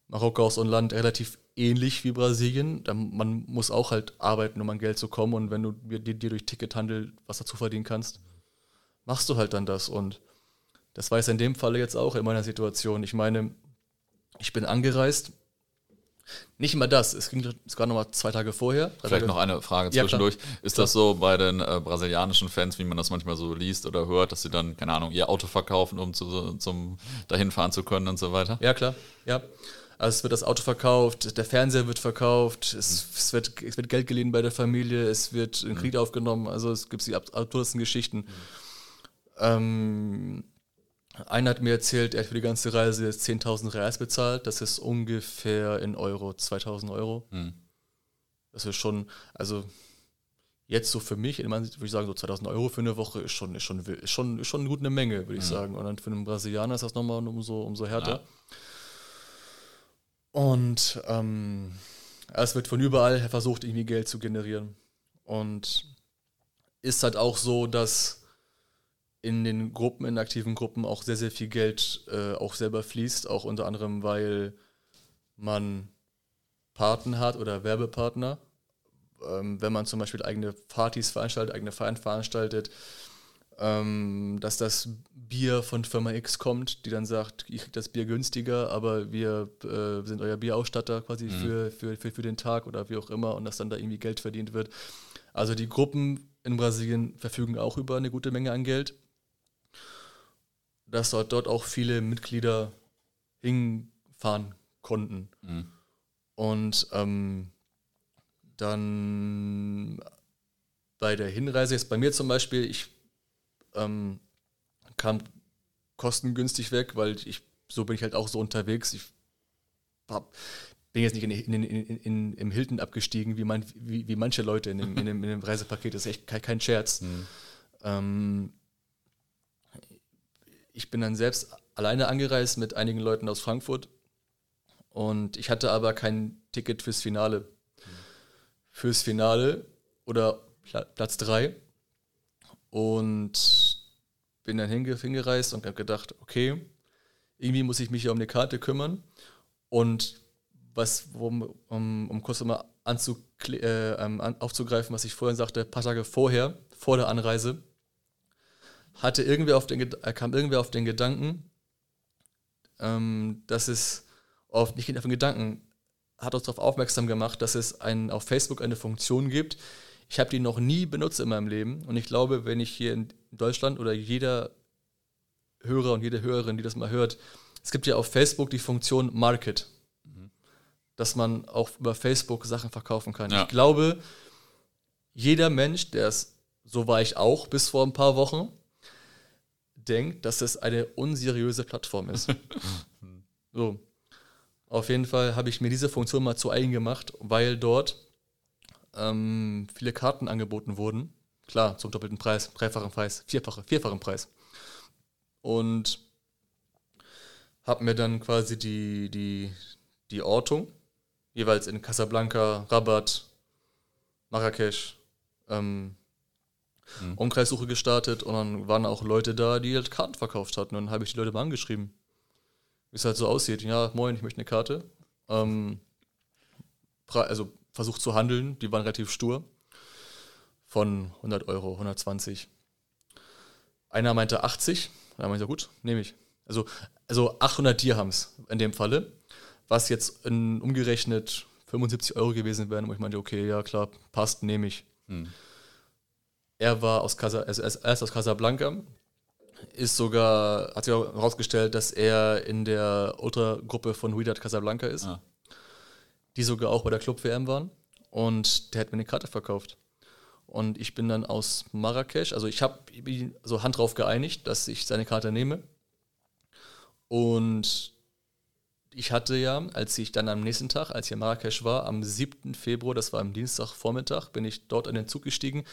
Marokko aus und Land relativ ähnlich wie Brasilien. Man muss auch halt arbeiten, um an Geld zu kommen. Und wenn du dir, dir durch Tickethandel was dazu verdienen kannst, machst du halt dann das. Und das war es in dem Falle jetzt auch in meiner Situation. Ich meine, ich bin angereist. Nicht immer das, es ging sogar noch mal zwei Tage vorher. Vielleicht Tage. noch eine Frage zwischendurch. Ja, ist das so bei den äh, brasilianischen Fans, wie man das manchmal so liest oder hört, dass sie dann, keine Ahnung, ihr Auto verkaufen, um zu, zum dahin fahren zu können und so weiter? Ja, klar. Ja. Also es wird das Auto verkauft, der Fernseher wird verkauft, es, mhm. es, wird, es wird Geld geliehen bei der Familie, es wird ein Krieg mhm. aufgenommen, also es gibt die absurdesten Geschichten. Mhm. Ähm, einer hat mir erzählt, er hat für die ganze Reise jetzt 10.000 Reals bezahlt, das ist ungefähr in Euro 2.000 Euro. Mhm. Das ist schon, also jetzt so für mich, würde ich sagen, so 2000 Euro für eine Woche ist schon, ist schon, ist schon, ist schon gut eine Menge, würde ich mhm. sagen. Und dann für einen Brasilianer ist das nochmal umso, umso härter. Ja. Und ähm, es wird von überall versucht, irgendwie Geld zu generieren. Und ist halt auch so, dass in den Gruppen, in aktiven Gruppen auch sehr, sehr viel Geld äh, auch selber fließt, auch unter anderem, weil man Paten hat oder Werbepartner ähm, wenn man zum Beispiel eigene Partys veranstaltet, eigene Feiern veranstaltet, ähm, dass das Bier von Firma X kommt, die dann sagt, ihr kriegt das Bier günstiger, aber wir äh, sind euer Bierausstatter quasi mhm. für, für, für, für den Tag oder wie auch immer und dass dann da irgendwie Geld verdient wird. Also die Gruppen in Brasilien verfügen auch über eine gute Menge an Geld. Dass dort, dort auch viele Mitglieder hinfahren konnten. Mhm. Und ähm, dann bei der Hinreise, jetzt bei mir zum Beispiel, ich ähm, kam kostengünstig weg, weil ich, so bin ich halt auch so unterwegs. Ich hab, bin jetzt nicht in, in, in, im Hilton abgestiegen, wie, man, wie, wie manche Leute in dem, in, dem, in dem Reisepaket. Das ist echt kein, kein Scherz. Mhm. Ähm, ich bin dann selbst alleine angereist mit einigen Leuten aus Frankfurt. Und ich hatte aber kein Ticket fürs Finale. Fürs Finale oder Platz 3 und bin dann hingereist und habe gedacht, okay, irgendwie muss ich mich ja um eine Karte kümmern. Und was, um, um, um kurz mal äh, ähm, aufzugreifen, was ich vorhin sagte, ein paar Tage vorher, vor der Anreise, hatte irgendwer auf den, äh, kam irgendwer auf den Gedanken, ähm, dass es oft nicht auf den Gedanken, hat uns darauf aufmerksam gemacht, dass es ein, auf Facebook eine Funktion gibt. Ich habe die noch nie benutzt in meinem Leben und ich glaube, wenn ich hier in Deutschland oder jeder Hörer und jede Hörerin, die das mal hört, es gibt ja auf Facebook die Funktion Market, mhm. dass man auch über Facebook Sachen verkaufen kann. Ja. Ich glaube, jeder Mensch, der es, so war ich auch bis vor ein paar Wochen, denkt, dass es eine unseriöse Plattform ist. so. Auf jeden Fall habe ich mir diese Funktion mal zu eigen gemacht, weil dort ähm, viele Karten angeboten wurden. Klar, zum doppelten Preis, dreifachen Preis, vierfache, vierfachen Preis. Und habe mir dann quasi die, die, die Ortung, jeweils in Casablanca, Rabat, Marrakesch, ähm, mhm. Umkreissuche gestartet und dann waren auch Leute da, die halt Karten verkauft hatten. Und dann habe ich die Leute mal angeschrieben wie es halt so aussieht. Ja, moin, ich möchte eine Karte. Ähm, also versucht zu handeln, die waren relativ stur. Von 100 Euro, 120. Einer meinte 80, dann meinte ich, gut, nehme ich. Also, also 800 Dirhams in dem Falle, was jetzt in, umgerechnet 75 Euro gewesen wären, wo ich meinte, okay, ja klar, passt, nehme ich. Hm. Er war aus Casa, also er ist aus Casablanca, ist sogar, hat sich herausgestellt, dass er in der Ultra-Gruppe von Wydad Casablanca ist, ah. die sogar auch bei der Club-WM waren. Und der hat mir eine Karte verkauft. Und ich bin dann aus Marrakesch, also ich habe so Hand drauf geeinigt, dass ich seine Karte nehme. Und ich hatte ja, als ich dann am nächsten Tag, als ich in Marrakesch war, am 7. Februar, das war am Dienstagvormittag, bin ich dort in den Zug gestiegen.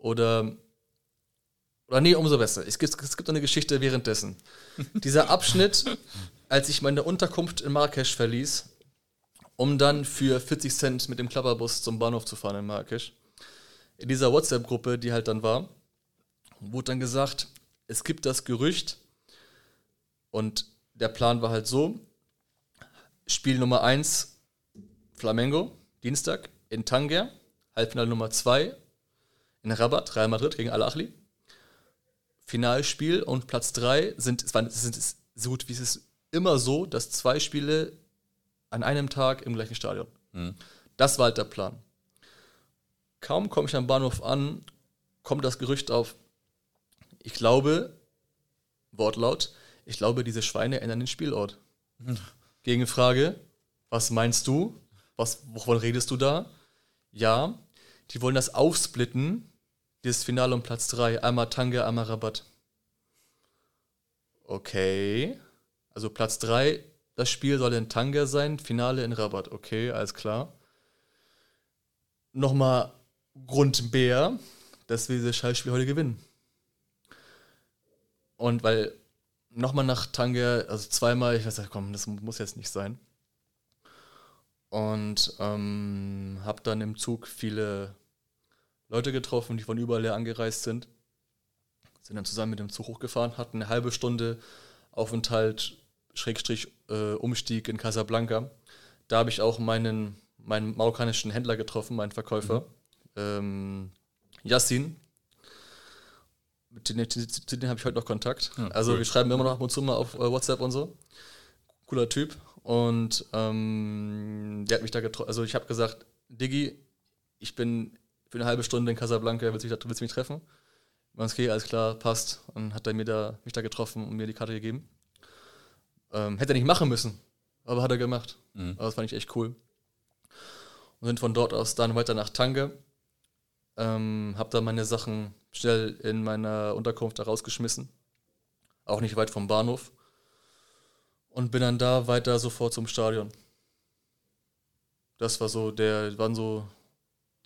Oder oder nee, umso besser. Es gibt, es gibt eine Geschichte währenddessen. Dieser Abschnitt, als ich meine Unterkunft in Marrakesch verließ, um dann für 40 Cent mit dem Klapperbus zum Bahnhof zu fahren in Marrakesch. In dieser WhatsApp-Gruppe, die halt dann war, wurde dann gesagt, es gibt das Gerücht und der Plan war halt so, Spiel Nummer 1 Flamengo, Dienstag in Tanger, Halbfinale Nummer 2 in Rabat, Real Madrid gegen Al-Achli. Finalspiel und Platz 3 sind, sind so gut wie es ist immer so, dass zwei Spiele an einem Tag im gleichen Stadion. Mhm. Das war halt der Plan. Kaum komme ich am Bahnhof an, kommt das Gerücht auf, ich glaube, Wortlaut, ich glaube, diese Schweine ändern den Spielort. Mhm. Gegenfrage, was meinst du? Was, wovon redest du da? Ja, die wollen das aufsplitten, dieses Finale um Platz 3. Einmal Tange, einmal Rabatt. Okay. Also Platz 3, das Spiel soll in Tange sein, Finale in Rabatt. Okay, alles klar. Nochmal Grund B, dass wir dieses Scheißspiel heute gewinnen. Und weil nochmal nach Tange, also zweimal, ich weiß nicht, komm, das muss jetzt nicht sein. Und ähm, habe dann im Zug viele Leute getroffen, die von überall her angereist sind. Sind dann zusammen mit dem Zug hochgefahren, hatten eine halbe Stunde Aufenthalt, Schrägstrich, äh, Umstieg in Casablanca. Da habe ich auch meinen, meinen marokkanischen Händler getroffen, meinen Verkäufer, mhm. ähm, Yassin, mit denen, denen habe ich heute noch Kontakt. Ja, also cool. wir schreiben immer noch ab und zu mal auf äh, WhatsApp und so. Cooler Typ. Und ähm, der hat mich da getroffen. Also ich habe gesagt, Diggi, ich bin für eine halbe Stunde in Casablanca, willst du mich, willst du mich treffen? Okay, alles klar, passt. Und hat er mir da, mich da getroffen und mir die Karte gegeben. Ähm, hätte er nicht machen müssen, aber hat er gemacht. Mhm. Aber das fand ich echt cool. Und sind von dort aus dann weiter nach Tange. Ähm, hab da meine Sachen schnell in meiner Unterkunft da rausgeschmissen. Auch nicht weit vom Bahnhof. Und bin dann da weiter sofort zum Stadion. Das war so der, waren so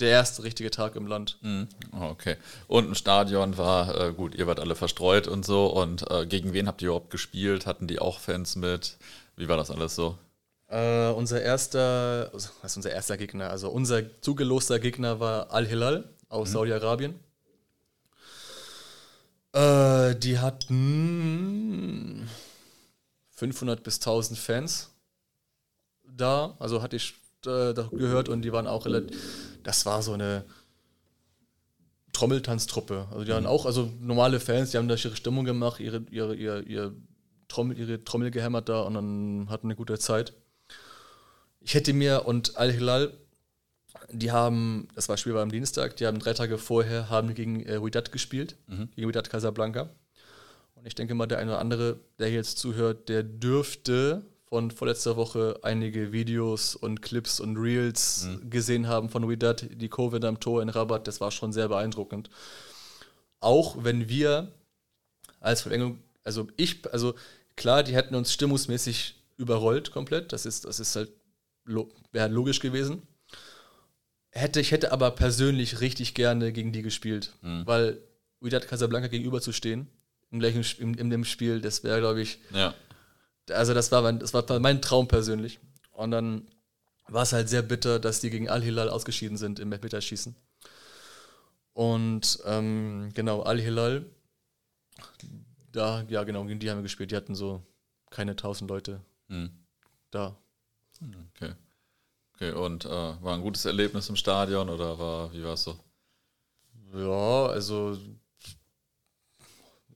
der erste richtige Tag im Land. Mhm. Okay. Und ein Stadion war, äh, gut, ihr wart alle verstreut und so. Und äh, gegen wen habt ihr überhaupt gespielt? Hatten die auch Fans mit? Wie war das alles so? Äh, unser erster, was ist unser erster Gegner? Also unser zugeloster Gegner war Al-Hilal aus mhm. Saudi-Arabien. Äh, die hatten 500 bis 1000 Fans da. Also hatte ich äh, gehört und die waren auch relativ. Das war so eine Trommeltanztruppe. Also die mhm. waren auch, also normale Fans, die haben da ihre Stimmung gemacht, ihre, ihre, ihre, ihre, Trommel, ihre Trommel gehämmert da und dann hatten eine gute Zeit. Ich hätte mir und Al-Hilal die haben, das war Spiel war am Dienstag, die haben drei Tage vorher haben gegen äh, gespielt, mhm. gegen Wydad Casablanca. Und ich denke mal, der eine oder andere, der hier jetzt zuhört, der dürfte von vorletzter Woche einige Videos und Clips und Reels mhm. gesehen haben von Wydad, die Covid am Tor in Rabat. Das war schon sehr beeindruckend. Auch wenn wir als Verlängerung, also ich, also klar, die hätten uns stimmungsmäßig überrollt komplett. Das ist, das ist halt, wäre logisch gewesen. Hätte, ich hätte aber persönlich richtig gerne gegen die gespielt, mhm. weil Wydad Casablanca gegenüber zu stehen, im gleichen in, in dem Spiel, das wäre, glaube ich, ja. Also das war, mein, das war mein Traum persönlich. Und dann war es halt sehr bitter, dass die gegen Al-Hilal ausgeschieden sind im Elfmeterschießen. Und ähm, genau, Al-Hilal, da, ja genau, gegen die haben wir gespielt. Die hatten so keine tausend Leute mhm. da. Okay. Okay, und äh, war ein gutes Erlebnis im Stadion oder war, wie war es so? Ja, also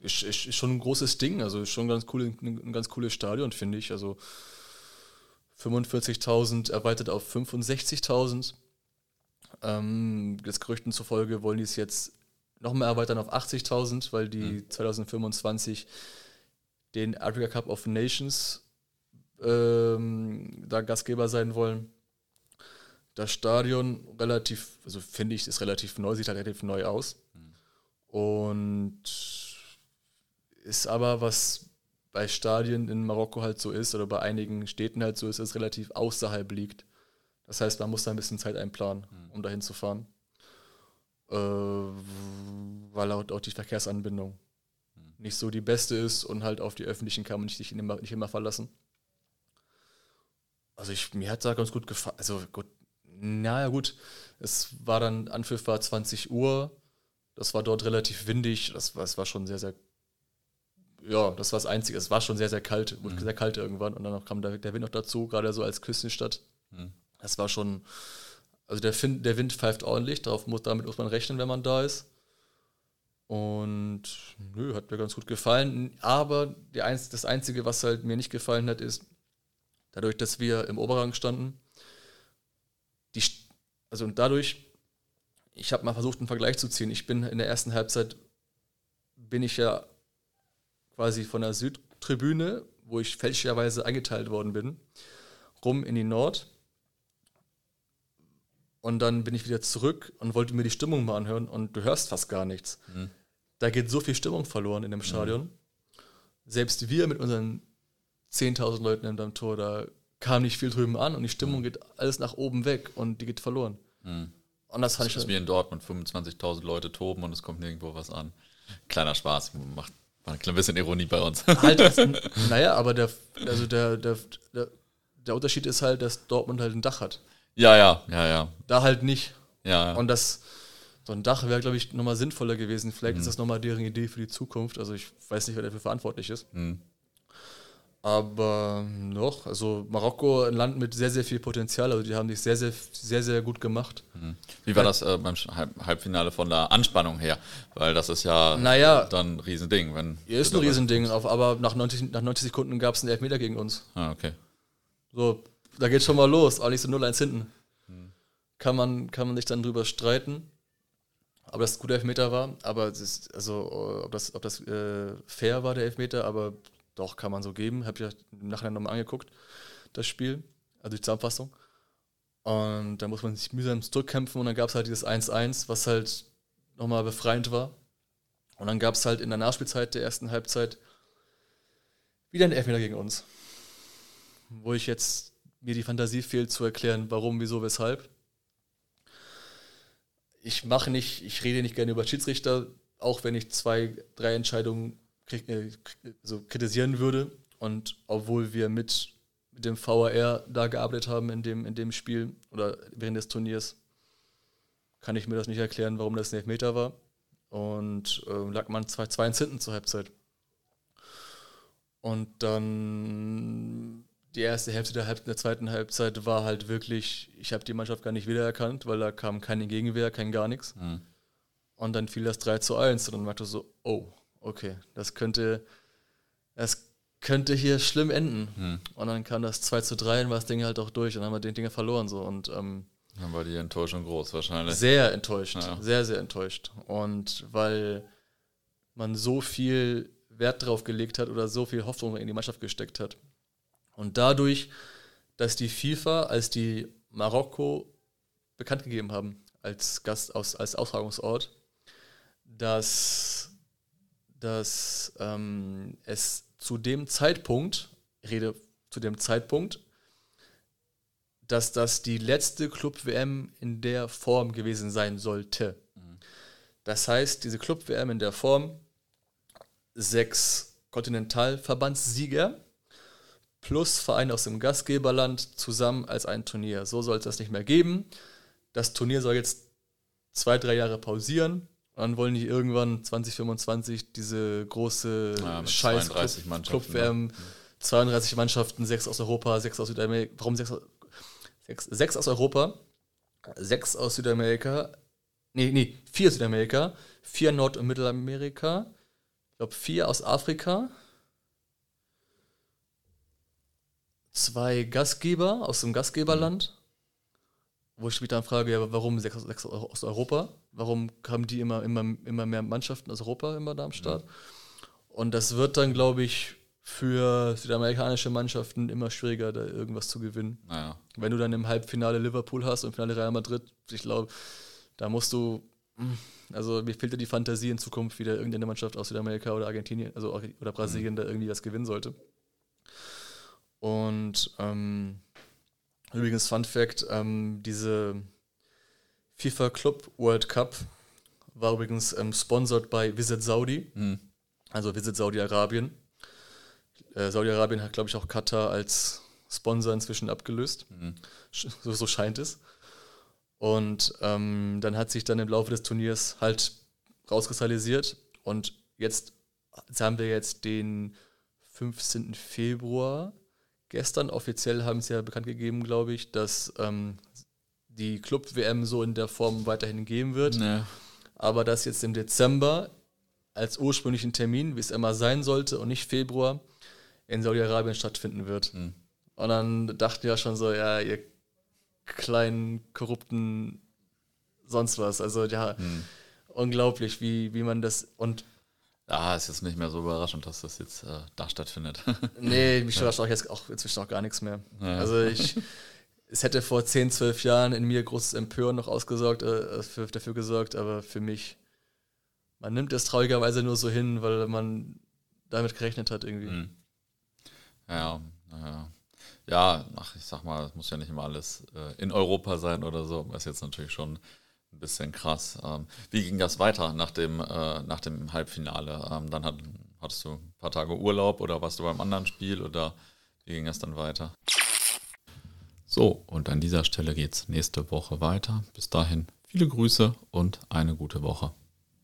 ist, ist, ist, schon ein großes Ding, also ist schon ein ganz, cool, ein ganz cooles Stadion, finde ich. Also 45.000 erweitert auf 65.000. Ähm, jetzt Gerüchten zufolge wollen die es jetzt nochmal erweitern auf 80.000, weil die mhm. 2025 den Africa Cup of Nations ähm, da Gastgeber sein wollen das Stadion relativ, also finde ich, ist relativ neu, sieht halt relativ neu aus. Mhm. Und ist aber, was bei Stadien in Marokko halt so ist, oder bei einigen Städten halt so ist, dass es relativ außerhalb liegt. Das heißt, man muss da ein bisschen Zeit einplanen, mhm. um dahin zu fahren. Äh, weil auch, auch die Verkehrsanbindung mhm. nicht so die beste ist und halt auf die öffentlichen kann man sich nicht immer, nicht immer verlassen. Also ich, mir hat es da ganz gut gefallen. Also gut, naja, gut. Es war dann, Anpfiff war 20 Uhr. Das war dort relativ windig. Das war, es war schon sehr, sehr. Ja, das war das Einzige. Es war schon sehr, sehr kalt. Wurde mhm. sehr kalt irgendwann. Und dann kam der, der Wind noch dazu, gerade so als Küstenstadt. Mhm. Das war schon. Also der, Fin der Wind pfeift ordentlich. Darauf muss, damit muss man rechnen, wenn man da ist. Und nö, hat mir ganz gut gefallen. Aber die, das Einzige, was halt mir nicht gefallen hat, ist, dadurch, dass wir im Oberrang standen, die, also und dadurch, ich habe mal versucht, einen Vergleich zu ziehen. Ich bin in der ersten Halbzeit, bin ich ja quasi von der Südtribüne, wo ich fälschlicherweise eingeteilt worden bin, rum in die Nord. Und dann bin ich wieder zurück und wollte mir die Stimmung mal anhören und du hörst fast gar nichts. Mhm. Da geht so viel Stimmung verloren in dem Stadion. Mhm. Selbst wir mit unseren 10.000 Leuten in deinem Tor, da kam nicht viel drüben an und die Stimmung mhm. geht alles nach oben weg und die geht verloren. Mhm. Und das fand das ich. ist wie in Dortmund, 25.000 Leute toben und es kommt nirgendwo was an. Kleiner Spaß, macht ein klein bisschen Ironie bei uns. Halt, also, naja, aber der, also der, der, der, der Unterschied ist halt, dass Dortmund halt ein Dach hat. Ja, ja, ja, ja. Da halt nicht. Ja. Und das, so ein Dach wäre, glaube ich, nochmal sinnvoller gewesen. Vielleicht mhm. ist das nochmal deren Idee für die Zukunft. Also ich weiß nicht, wer dafür verantwortlich ist. Mhm. Aber noch, also Marokko, ein Land mit sehr, sehr viel Potenzial. Also die haben sich sehr, sehr, sehr, sehr gut gemacht. Mhm. Wie war das äh, beim Halbfinale von der Anspannung her? Weil das ist ja naja, dann ein Riesending. Wenn ist ein Riesending, aber nach 90, nach 90 Sekunden gab es einen Elfmeter gegen uns. Ah, okay. So, da geht schon mal los, auch nicht so 0-1 hinten. Mhm. Kann, man, kann man sich dann drüber streiten, ob das ein guter Elfmeter war, aber es ist, also ob das, ob das äh, fair war, der Elfmeter, aber doch, kann man so geben. Habe ich ja im Nachhinein nochmal angeguckt, das Spiel, also die Zusammenfassung. Und da muss man sich mühsam zurückkämpfen und dann gab es halt dieses 1-1, was halt nochmal befreiend war. Und dann gab es halt in der Nachspielzeit der ersten Halbzeit wieder einen Elfmeter gegen uns. Wo ich jetzt mir die Fantasie fehlt zu erklären, warum, wieso, weshalb. Ich mache nicht, ich rede nicht gerne über Schiedsrichter, auch wenn ich zwei, drei Entscheidungen so kritisieren würde. Und obwohl wir mit, mit dem VAR da gearbeitet haben in dem, in dem Spiel oder während des Turniers, kann ich mir das nicht erklären, warum das ein Elfmeter war. Und äh, lag man 2-1 hinten zur Halbzeit. Und dann die erste Hälfte der, Halb der zweiten Halbzeit war halt wirklich, ich habe die Mannschaft gar nicht wiedererkannt, weil da kam keine Gegenwehr, kein gar nichts. Mhm. Und dann fiel das 3 zu 1 und dann war ich so, oh, okay, das könnte, das könnte hier schlimm enden. Hm. Und dann kam das 2 zu 3 und war das Ding halt auch durch und dann haben wir den Dinger verloren so und ähm, dann war die Enttäuschung groß wahrscheinlich. Sehr enttäuscht, ja. sehr, sehr enttäuscht. Und weil man so viel Wert drauf gelegt hat oder so viel Hoffnung in die Mannschaft gesteckt hat. Und dadurch, dass die FIFA als die Marokko bekannt gegeben haben, als Gast aus, als Austragungsort, dass dass ähm, es zu dem Zeitpunkt, ich rede zu dem Zeitpunkt, dass das die letzte Club-WM in der Form gewesen sein sollte. Das heißt, diese Club-WM in der Form, sechs Kontinentalverbandssieger plus Vereine aus dem Gastgeberland zusammen als ein Turnier. So soll es das nicht mehr geben. Das Turnier soll jetzt zwei, drei Jahre pausieren dann wollen die irgendwann 2025 diese große ja, scheiß Club, Club WM, ne? 32 Mannschaften, sechs aus Europa, sechs aus Südamerika. Warum sechs, sechs, sechs aus Europa, sechs aus Südamerika, nee, nee, vier Südamerika, vier Nord- und Mittelamerika, ich glaube vier aus Afrika, zwei Gastgeber aus dem Gastgeberland. Wo ich mich dann frage, ja, warum sechs, sechs aus Europa? Warum haben die immer, immer, immer mehr Mannschaften aus Europa immer da am Start? Ja. Und das wird dann, glaube ich, für südamerikanische Mannschaften immer schwieriger, da irgendwas zu gewinnen. Naja. Wenn du dann im Halbfinale Liverpool hast und im Finale Real Madrid, ich glaube, da musst du, hm, also mir fehlt ja die Fantasie in Zukunft wieder irgendeine Mannschaft aus Südamerika oder Argentinien, also oder Brasilien, mhm. da irgendwie was gewinnen sollte. Und ähm, übrigens Fun Fact, ähm, diese FIFA Club World Cup war übrigens ähm, sponsored bei Visit Saudi, mhm. also Visit Saudi-Arabien. Äh, Saudi-Arabien hat, glaube ich, auch Katar als Sponsor inzwischen abgelöst. Mhm. So, so, scheint es. Und ähm, dann hat sich dann im Laufe des Turniers halt rauskristallisiert. Und jetzt, jetzt haben wir jetzt den 15. Februar. Gestern offiziell haben sie ja bekannt gegeben, glaube ich, dass ähm, die Club-WM so in der Form weiterhin geben wird. Nee. Aber dass jetzt im Dezember als ursprünglichen Termin, wie es immer sein sollte und nicht Februar, in Saudi-Arabien stattfinden wird. Mhm. Und dann dachten wir ja schon so, ja, ihr kleinen, korrupten sonst was. Also ja, mhm. unglaublich, wie, wie man das und Ja, ist jetzt nicht mehr so überraschend, dass das jetzt äh, da stattfindet. nee, mich überrascht auch jetzt auch inzwischen auch gar nichts mehr. Ja. Also ich, es hätte vor 10, 12 Jahren in mir großes Empören noch ausgesorgt, äh, für, dafür gesorgt, aber für mich, man nimmt es traurigerweise nur so hin, weil man damit gerechnet hat irgendwie. Mhm. Ja, naja. Ja, ach, ich sag mal, es muss ja nicht immer alles äh, in Europa sein oder so. Ist jetzt natürlich schon ein bisschen krass. Ähm, wie ging das weiter nach dem, äh, nach dem Halbfinale? Ähm, dann hat, hattest du ein paar Tage Urlaub oder warst du beim anderen Spiel oder wie ging das dann weiter? So, und an dieser Stelle geht es nächste Woche weiter. Bis dahin viele Grüße und eine gute Woche.